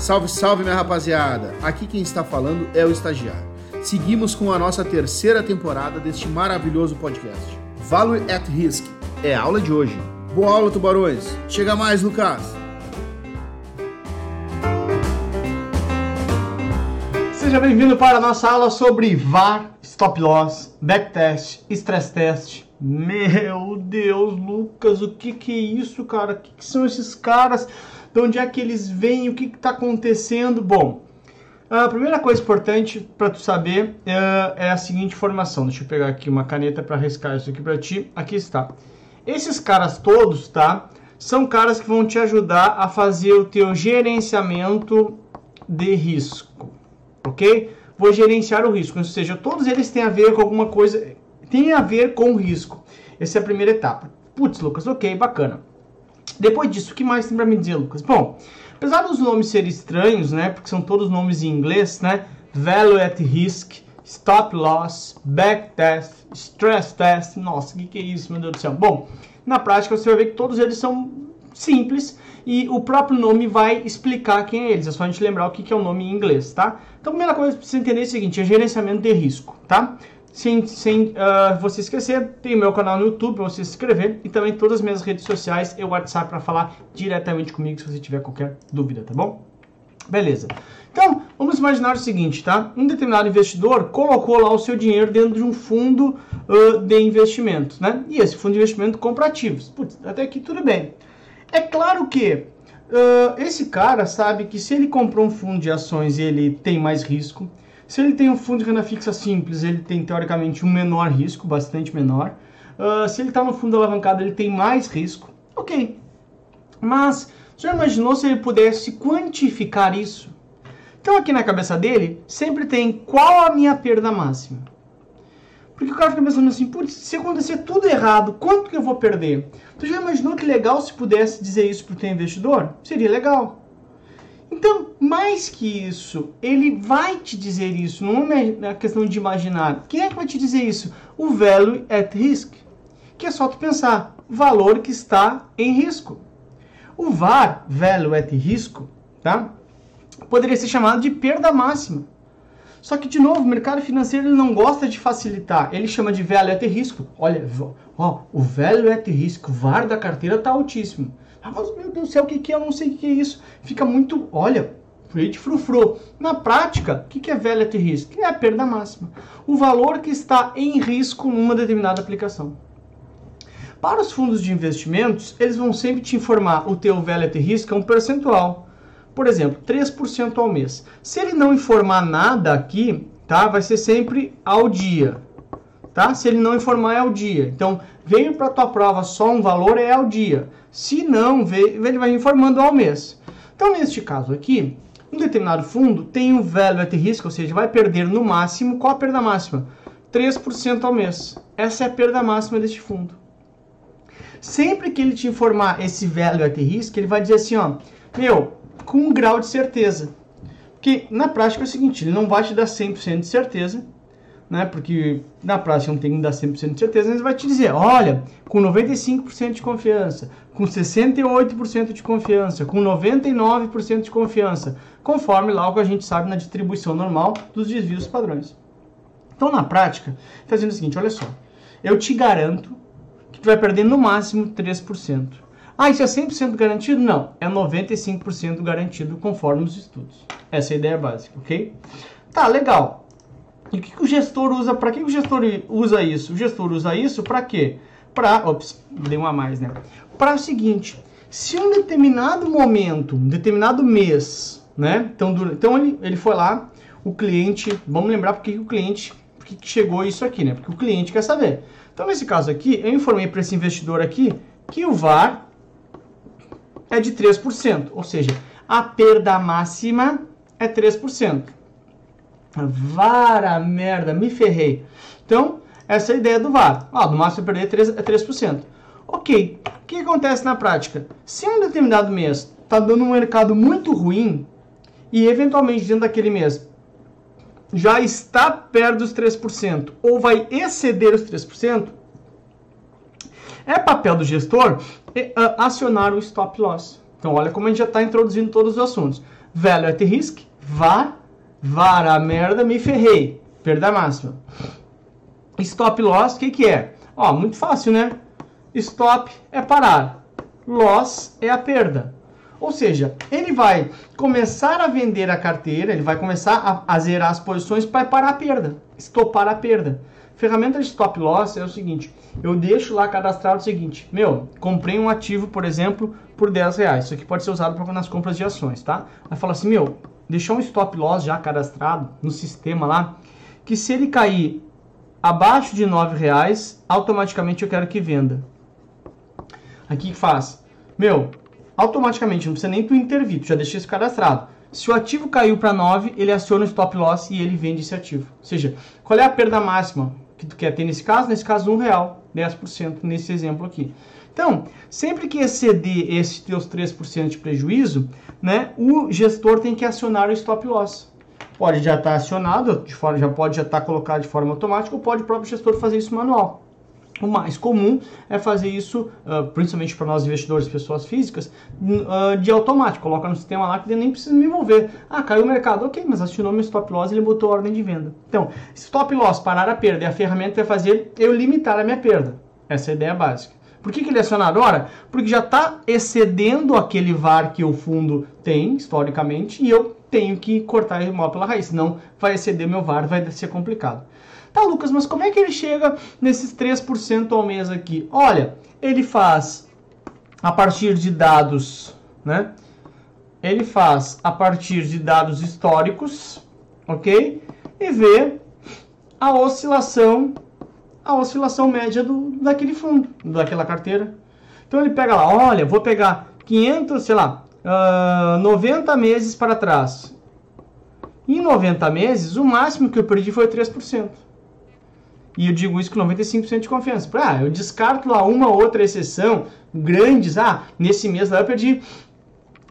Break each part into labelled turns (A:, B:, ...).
A: Salve, salve, minha rapaziada! Aqui quem está falando é o estagiário. Seguimos com a nossa terceira temporada deste maravilhoso podcast. Value at Risk é a aula de hoje. Boa aula, tubarões! Chega mais, Lucas!
B: Seja bem-vindo para a nossa aula sobre VAR, Stop Loss, Backtest, Stress Test. Meu Deus, Lucas, o que que é isso, cara? O que, que são esses caras? De onde é que eles vêm? O que está acontecendo? Bom, a primeira coisa importante para tu saber é, é, a seguinte informação. Deixa eu pegar aqui uma caneta para riscar isso aqui para ti. Aqui está. Esses caras todos, tá? São caras que vão te ajudar a fazer o teu gerenciamento de risco, ok? Vou gerenciar o risco, ou seja, todos eles têm a ver com alguma coisa, tem a ver com risco. Essa é a primeira etapa. Putz, Lucas, ok, bacana. Depois disso, o que mais tem para me dizer, Lucas? Bom, apesar dos nomes serem estranhos, né, porque são todos nomes em inglês, né, Value at Risk, Stop Loss, Back Test, Stress Test, nossa, o que, que é isso, meu Deus do céu? Bom, na prática você vai ver que todos eles são simples e o próprio nome vai explicar quem é eles. É só a gente lembrar o que, que é o nome em inglês, tá? Então, a primeira coisa para você entender é o seguinte, é gerenciamento de risco, tá? Sem, sem uh, você esquecer, tem meu canal no YouTube para você se inscrever e também todas as minhas redes sociais e WhatsApp para falar diretamente comigo se você tiver qualquer dúvida, tá bom? Beleza. Então, vamos imaginar o seguinte, tá? Um determinado investidor colocou lá o seu dinheiro dentro de um fundo uh, de investimento, né? E esse fundo de investimento compra ativos. Putz, até aqui tudo bem. É claro que uh, esse cara sabe que se ele comprou um fundo de ações ele tem mais risco, se ele tem um fundo de renda fixa simples, ele tem teoricamente um menor risco, bastante menor. Uh, se ele está no fundo alavancado, ele tem mais risco. Ok. Mas você já imaginou se ele pudesse quantificar isso? Então aqui na cabeça dele sempre tem qual a minha perda máxima. Porque o cara fica pensando assim, putz, se acontecer tudo errado, quanto que eu vou perder? Tu já imaginou que legal se pudesse dizer isso para o teu investidor? Seria legal. Então, mais que isso, ele vai te dizer isso, não é uma questão de imaginar. Quem é que vai te dizer isso? O value at risk, que é só tu pensar, valor que está em risco. O VAR, value at risco, tá? poderia ser chamado de perda máxima. Só que, de novo, o mercado financeiro ele não gosta de facilitar. Ele chama de value at risco. Olha, ó, o value at risco, o VAR da carteira está altíssimo. Ah, mas, meu Deus do céu, o que, que é? Eu não sei o que é isso. Fica muito, olha, de frufru. Na prática, o que, que é value at risk? É a perda máxima. O valor que está em risco numa determinada aplicação. Para os fundos de investimentos, eles vão sempre te informar o teu value at risk é um percentual. Por exemplo, 3% ao mês. Se ele não informar nada aqui, tá? Vai ser sempre ao dia. Tá? Se ele não informar é ao dia. Então, veio para tua prova só um valor é ao dia. Se não, ele vai informando ao mês. Então, neste caso aqui, um determinado fundo tem um value at risk, ou seja, vai perder no máximo, qual a perda máxima? 3% ao mês. Essa é a perda máxima deste fundo. Sempre que ele te informar esse value at risk, ele vai dizer assim, ó, meu, com um grau de certeza. Porque na prática é o seguinte, ele não vai te dar 100% de certeza, né? Porque na prática não tem que dar 100% de certeza, mas vai te dizer, olha, com 95% de confiança, com 68% de confiança, com 99% de confiança, conforme lá o que a gente sabe na distribuição normal dos desvios padrões. Então, na prática, está o seguinte, olha só, eu te garanto que tu vai perder no máximo 3%. Ah, isso é 100% garantido? Não, é 95% garantido conforme os estudos. Essa é a ideia básica, ok? Tá, legal. E o que, o gestor usa? Para que o gestor usa isso? O gestor usa isso para quê? Para, ops, dei uma a mais, né? Para o seguinte, se um determinado momento, um determinado mês, né? Então, então ele, ele foi lá, o cliente, vamos lembrar porque o cliente, porque chegou isso aqui, né? Porque o cliente quer saber. Então, nesse caso aqui, eu informei para esse investidor aqui que o VAR é de 3%, ou seja, a perda máxima é 3%. Vara merda, me ferrei. Então, essa é a ideia do VAR. Ah, no máximo perder 3, é 3%. Ok, o que acontece na prática? Se um determinado mês está dando um mercado muito ruim e eventualmente dentro daquele mês já está perto dos 3% ou vai exceder os 3%, é papel do gestor eh, acionar o stop loss. Então, olha como a gente já está introduzindo todos os assuntos. Value at risk, VAR, VAR a merda, me ferrei, perda máxima. Stop loss, o que, que é? Ó, muito fácil, né? Stop é parar, loss é a perda. Ou seja, ele vai começar a vender a carteira, ele vai começar a, a zerar as posições para parar a perda, estopar a perda. Ferramenta de stop loss é o seguinte: eu deixo lá cadastrado o seguinte, meu, comprei um ativo, por exemplo, por 10 reais. Isso aqui pode ser usado nas compras de ações, tá? Aí fala assim, meu, deixou um stop loss já cadastrado no sistema lá, que se ele cair abaixo de 9 reais, automaticamente eu quero que venda. Aqui que faz? Meu, automaticamente, não precisa nem tu intervir, tu já deixei isso cadastrado. Se o ativo caiu para 9, ele aciona o stop loss e ele vende esse ativo. Ou seja, qual é a perda máxima que tu quer ter nesse caso? Nesse caso, um real, 10% nesse exemplo aqui. Então, sempre que exceder esses teus 3% de prejuízo, né, o gestor tem que acionar o stop loss. Pode já estar tá acionado, de forma, já pode já estar tá colocado de forma automática, ou pode o próprio gestor fazer isso manual. O mais comum é fazer isso, uh, principalmente para nós investidores, pessoas físicas, uh, de automático. Coloca no sistema lá que ele nem precisa me envolver. Ah, caiu o mercado, ok, mas acionou meu stop loss e ele botou a ordem de venda. Então, stop loss, parar a perda, é a ferramenta vai fazer eu limitar a minha perda. Essa é a ideia básica. Por que, que ele é acionado agora? Porque já está excedendo aquele VAR que o fundo tem, historicamente, e eu tenho que cortar o mal pela raiz, senão vai exceder meu VAR, vai ser complicado. Tá, Lucas, mas como é que ele chega nesses 3% ao mês aqui? Olha, ele faz a partir de dados, né? Ele faz a partir de dados históricos, ok? E vê a oscilação, a oscilação média do, daquele fundo, daquela carteira. Então ele pega lá, olha, vou pegar 500, sei lá, uh, 90 meses para trás. Em 90 meses, o máximo que eu perdi foi 3%. E eu digo isso com 95% de confiança. Ah, eu descarto lá uma outra exceção, grandes. Ah, nesse mês lá eu perdi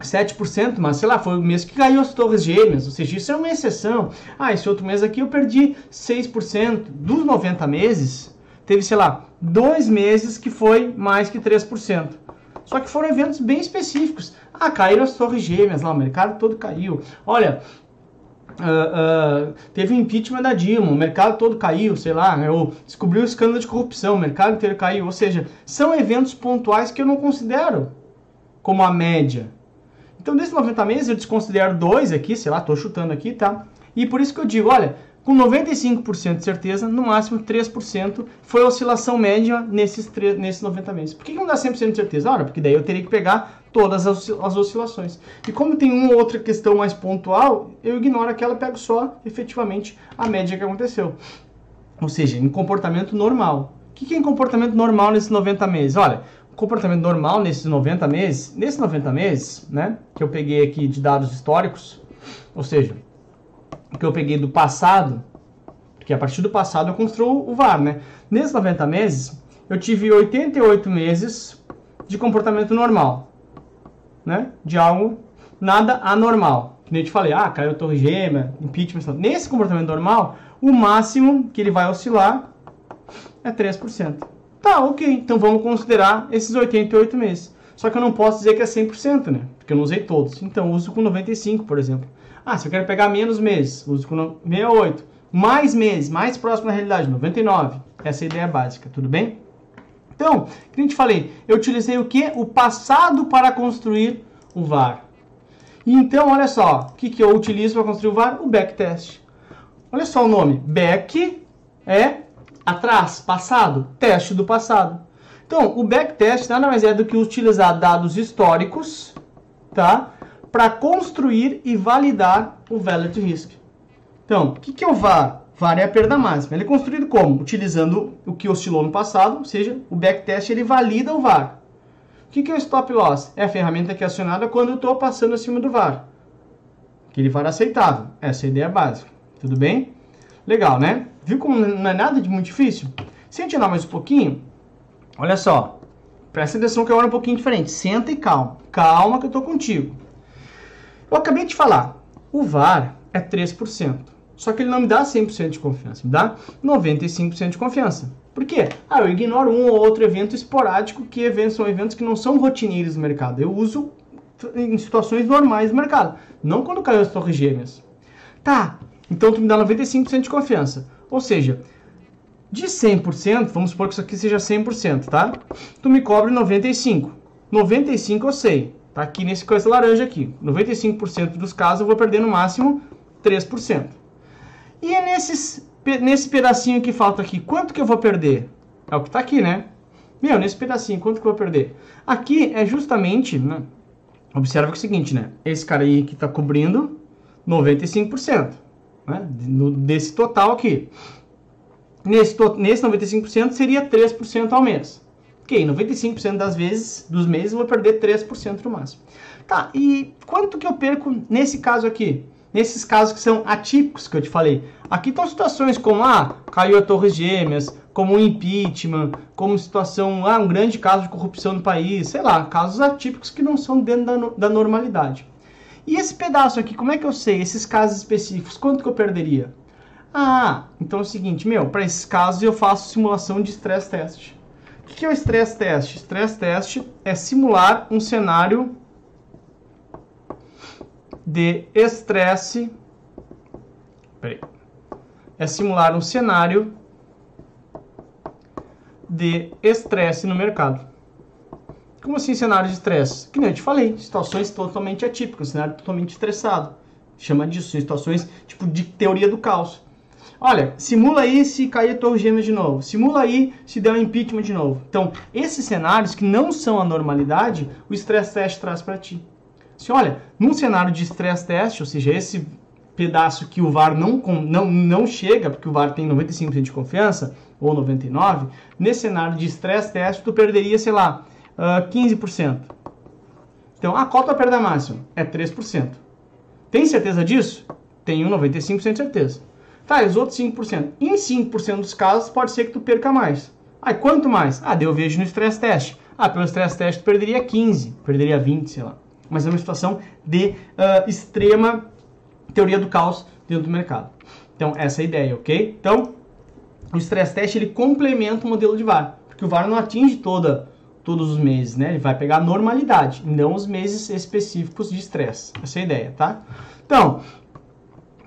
B: 7%, mas sei lá, foi o mês que caiu as torres gêmeas, ou seja, isso é uma exceção. Ah, esse outro mês aqui eu perdi 6%. Dos 90 meses, teve, sei lá, dois meses que foi mais que 3%. Só que foram eventos bem específicos. Ah, caíram as torres gêmeas lá, o mercado todo caiu. Olha, Uh, uh, teve impeachment da Dilma, o mercado todo caiu, sei lá, né, ou descobriu o escândalo de corrupção, o mercado inteiro caiu. Ou seja, são eventos pontuais que eu não considero como a média. Então, desses 90 meses, eu desconsidero dois aqui, sei lá, estou chutando aqui, tá? E por isso que eu digo, olha, com 95% de certeza, no máximo 3% foi a oscilação média nesses, 3, nesses 90 meses. Por que não dá 100% de certeza? Ora, porque daí eu teria que pegar todas as, as oscilações. E como tem uma ou outra questão mais pontual, eu ignoro aquela e pego só, efetivamente, a média que aconteceu. Ou seja, em comportamento normal. O que é em comportamento normal nesses 90 meses? Olha, comportamento normal nesses 90 meses, nesses 90 meses, né, que eu peguei aqui de dados históricos, ou seja, que eu peguei do passado, porque a partir do passado eu construo o VAR, né? Nesses 90 meses, eu tive 88 meses de comportamento normal, né? De algo nada anormal. Que nem eu te falei, ah, caiu torre gêmea, impeachment. Nesse comportamento normal, o máximo que ele vai oscilar é 3%. Tá, ok, então vamos considerar esses 88 meses. Só que eu não posso dizer que é 100%, né? Porque eu não usei todos. Então, eu uso com 95, por exemplo. Ah, se eu quero pegar menos meses, uso com 68. Mais meses, mais próximo da realidade, 99. Essa é a ideia básica, tudo bem? Então, que a gente falei, eu utilizei o que? O passado para construir o VAR. Então, olha só, o que, que eu utilizo para construir o VAR? O backtest. Olha só o nome, back é atrás, passado, teste do passado. Então, o backtest nada mais é do que utilizar dados históricos, tá? para construir e validar o to risk. Então, o que, que é o VAR? VAR é a perda máxima. Ele é construído como? Utilizando o que oscilou no passado, ou seja, o backtest ele valida o VAR. O que, que é o stop loss? É a ferramenta que é acionada quando eu estou passando acima do VAR. Aquele VAR aceitável. Essa é a ideia básica. Tudo bem? Legal, né? Viu como não é nada de muito difícil? Se a gente andar mais um pouquinho, olha só. Presta atenção que é um pouquinho diferente. Senta e calma. Calma que eu estou contigo. Eu acabei de falar, o VAR é 3%. Só que ele não me dá 100% de confiança, me dá 95% de confiança. Por quê? Ah, eu ignoro um ou outro evento esporádico, que são eventos que não são rotineiros no mercado. Eu uso em situações normais do mercado, não quando caiu as torres gêmeas. Tá, então tu me dá 95% de confiança. Ou seja, de 100%, vamos supor que isso aqui seja 100%, tá? Tu me cobre 95. 95 eu sei. Tá aqui nesse coisa laranja aqui. 95% dos casos eu vou perder no máximo 3%. E é nesses, nesse pedacinho que falta aqui, quanto que eu vou perder? É o que está aqui, né? Meu, nesse pedacinho, quanto que eu vou perder? Aqui é justamente, né? observa que é o seguinte, né? Esse cara aí que está cobrindo 95%, né? Desse total aqui. Nesse, nesse 95% seria 3% ao mês. Ok, 95% das vezes, dos meses, eu vou perder 3% no máximo. Tá, e quanto que eu perco nesse caso aqui? Nesses casos que são atípicos que eu te falei. Aqui estão situações como, ah, caiu a Torres Gêmeas, como um impeachment, como situação, ah, um grande caso de corrupção no país, sei lá, casos atípicos que não são dentro da, da normalidade. E esse pedaço aqui, como é que eu sei, esses casos específicos, quanto que eu perderia? Ah, então é o seguinte, meu, para esses casos eu faço simulação de stress test. O que é o stress test? Stress test é simular um cenário de estresse. Peraí. É simular um cenário de estresse no mercado. Como assim cenário de estresse? Que nem eu te falei, situações totalmente atípicas, cenário totalmente estressado. Chama disso, situações tipo de teoria do caos. Olha, simula aí se cair a Torre Gêmeas de novo. Simula aí se der um impeachment de novo. Então, esses cenários que não são a normalidade, o stress test traz para ti. Se olha, num cenário de stress test, ou seja, esse pedaço que o VAR não, não, não chega, porque o VAR tem 95% de confiança, ou 99%, nesse cenário de stress test, tu perderia, sei lá, uh, ah, 15%. Então, a cota perda máxima é 3%. Tem certeza disso? Tenho 95% de certeza. Tá, e os outros 5%? Em 5% dos casos, pode ser que tu perca mais. Aí, quanto mais? Ah, eu vejo no stress test. Ah, pelo stress test tu perderia 15, perderia 20, sei lá. Mas é uma situação de uh, extrema teoria do caos dentro do mercado. Então, essa é a ideia, ok? Então, o stress test ele complementa o modelo de VAR, porque o VAR não atinge toda, todos os meses, né? Ele vai pegar a normalidade, não os meses específicos de estresse. Essa é a ideia, tá? Então,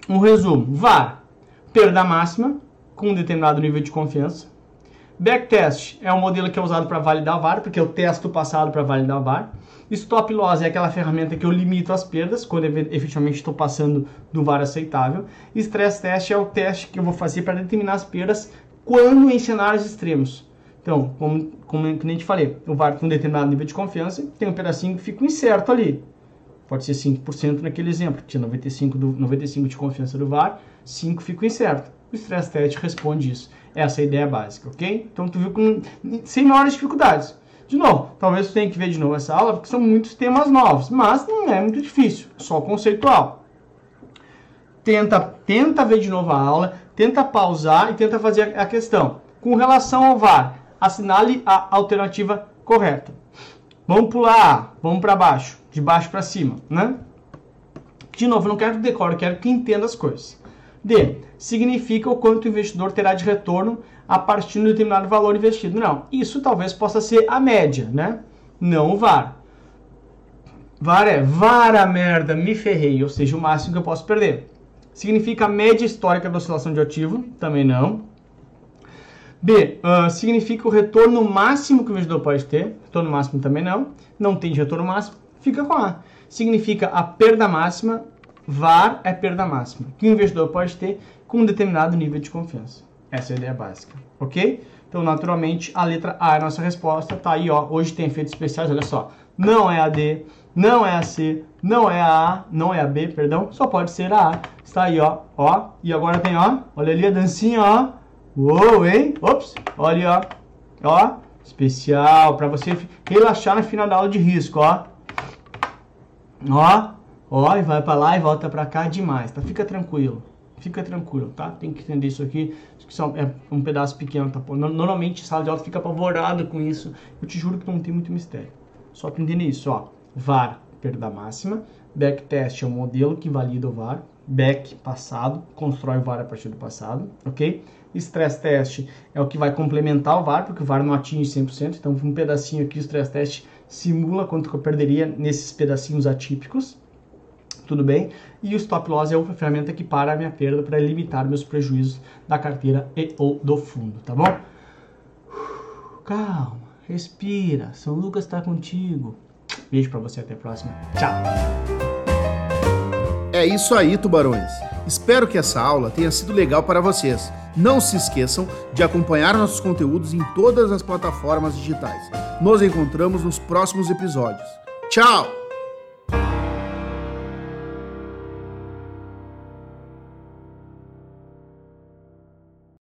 B: um resumo: VAR, perda máxima com um determinado nível de confiança. Backtest é um modelo que é usado para validar VAR, porque eu testo o passado para validar VAR. Stop loss é aquela ferramenta que eu limito as perdas quando efetivamente estou passando do VAR aceitável. Stress test é o teste que eu vou fazer para determinar as perdas quando em cenários extremos. Então, como, como a gente falei, o VAR com um determinado nível de confiança tem um pedacinho que fica incerto ali. Pode ser 5% naquele exemplo, tinha 95%, do, 95 de confiança do VAR, 5% fica incerto. O stress test responde isso. Essa é a ideia básica, ok? Então, tu viu com, sem maiores dificuldades. De novo, talvez você tenha que ver de novo essa aula, porque são muitos temas novos, mas não é muito difícil, só conceitual. Tenta, tenta ver de novo a aula, tenta pausar e tenta fazer a questão. Com relação ao VAR, assinale a alternativa correta. Vamos pular, vamos para baixo, de baixo para cima, né? De novo, não quero que quero que entenda as coisas. D. Significa o quanto o investidor terá de retorno a partir de um determinado valor investido. Não, isso talvez possa ser a média, né? Não o VAR. VAR é vara merda, me ferrei, ou seja, o máximo que eu posso perder. Significa a média histórica da oscilação de ativo? Também não. B, uh, significa o retorno máximo que o investidor pode ter? Retorno máximo também não. Não tem de retorno máximo? Fica com A. Significa a perda máxima? VAR é perda máxima, que o investidor pode ter com um determinado nível de confiança. Essa é a ideia básica, ok? Então, naturalmente, a letra A é a nossa resposta. Tá aí, ó. Hoje tem efeitos especiais, olha só. Não é a D, não é a C, não é a A, não é a B, perdão. Só pode ser a A. Está aí, ó. Ó. E agora tem, ó. Olha ali a dancinha, ó. Uou, hein? Ops. Olha, ó. Ó. Especial. Para você relaxar no final da aula de risco, ó. Ó. Ó. E vai para lá e volta para cá demais, tá? Fica tranquilo. Fica tranquilo, tá? Tem que entender isso aqui. Isso é um pedaço pequeno, tá? Normalmente, sala de aula fica apavorada com isso. Eu te juro que não tem muito mistério. Só para entender isso, ó. VAR, perda máxima. Backtest é o modelo que valida o VAR. Back, passado, constrói o VAR a partir do passado, ok? Stress test é o que vai complementar o VAR, porque o VAR não atinge 100%. Então, um pedacinho aqui, o stress test simula quanto que eu perderia nesses pedacinhos atípicos, tudo bem? E o stop loss é uma ferramenta que para a minha perda para limitar meus prejuízos da carteira e ou do fundo, tá bom? Calma, respira. São Lucas está contigo. Beijo para você, até a próxima. Tchau.
A: É isso aí, tubarões. Espero que essa aula tenha sido legal para vocês. Não se esqueçam de acompanhar nossos conteúdos em todas as plataformas digitais. Nos encontramos nos próximos episódios. Tchau!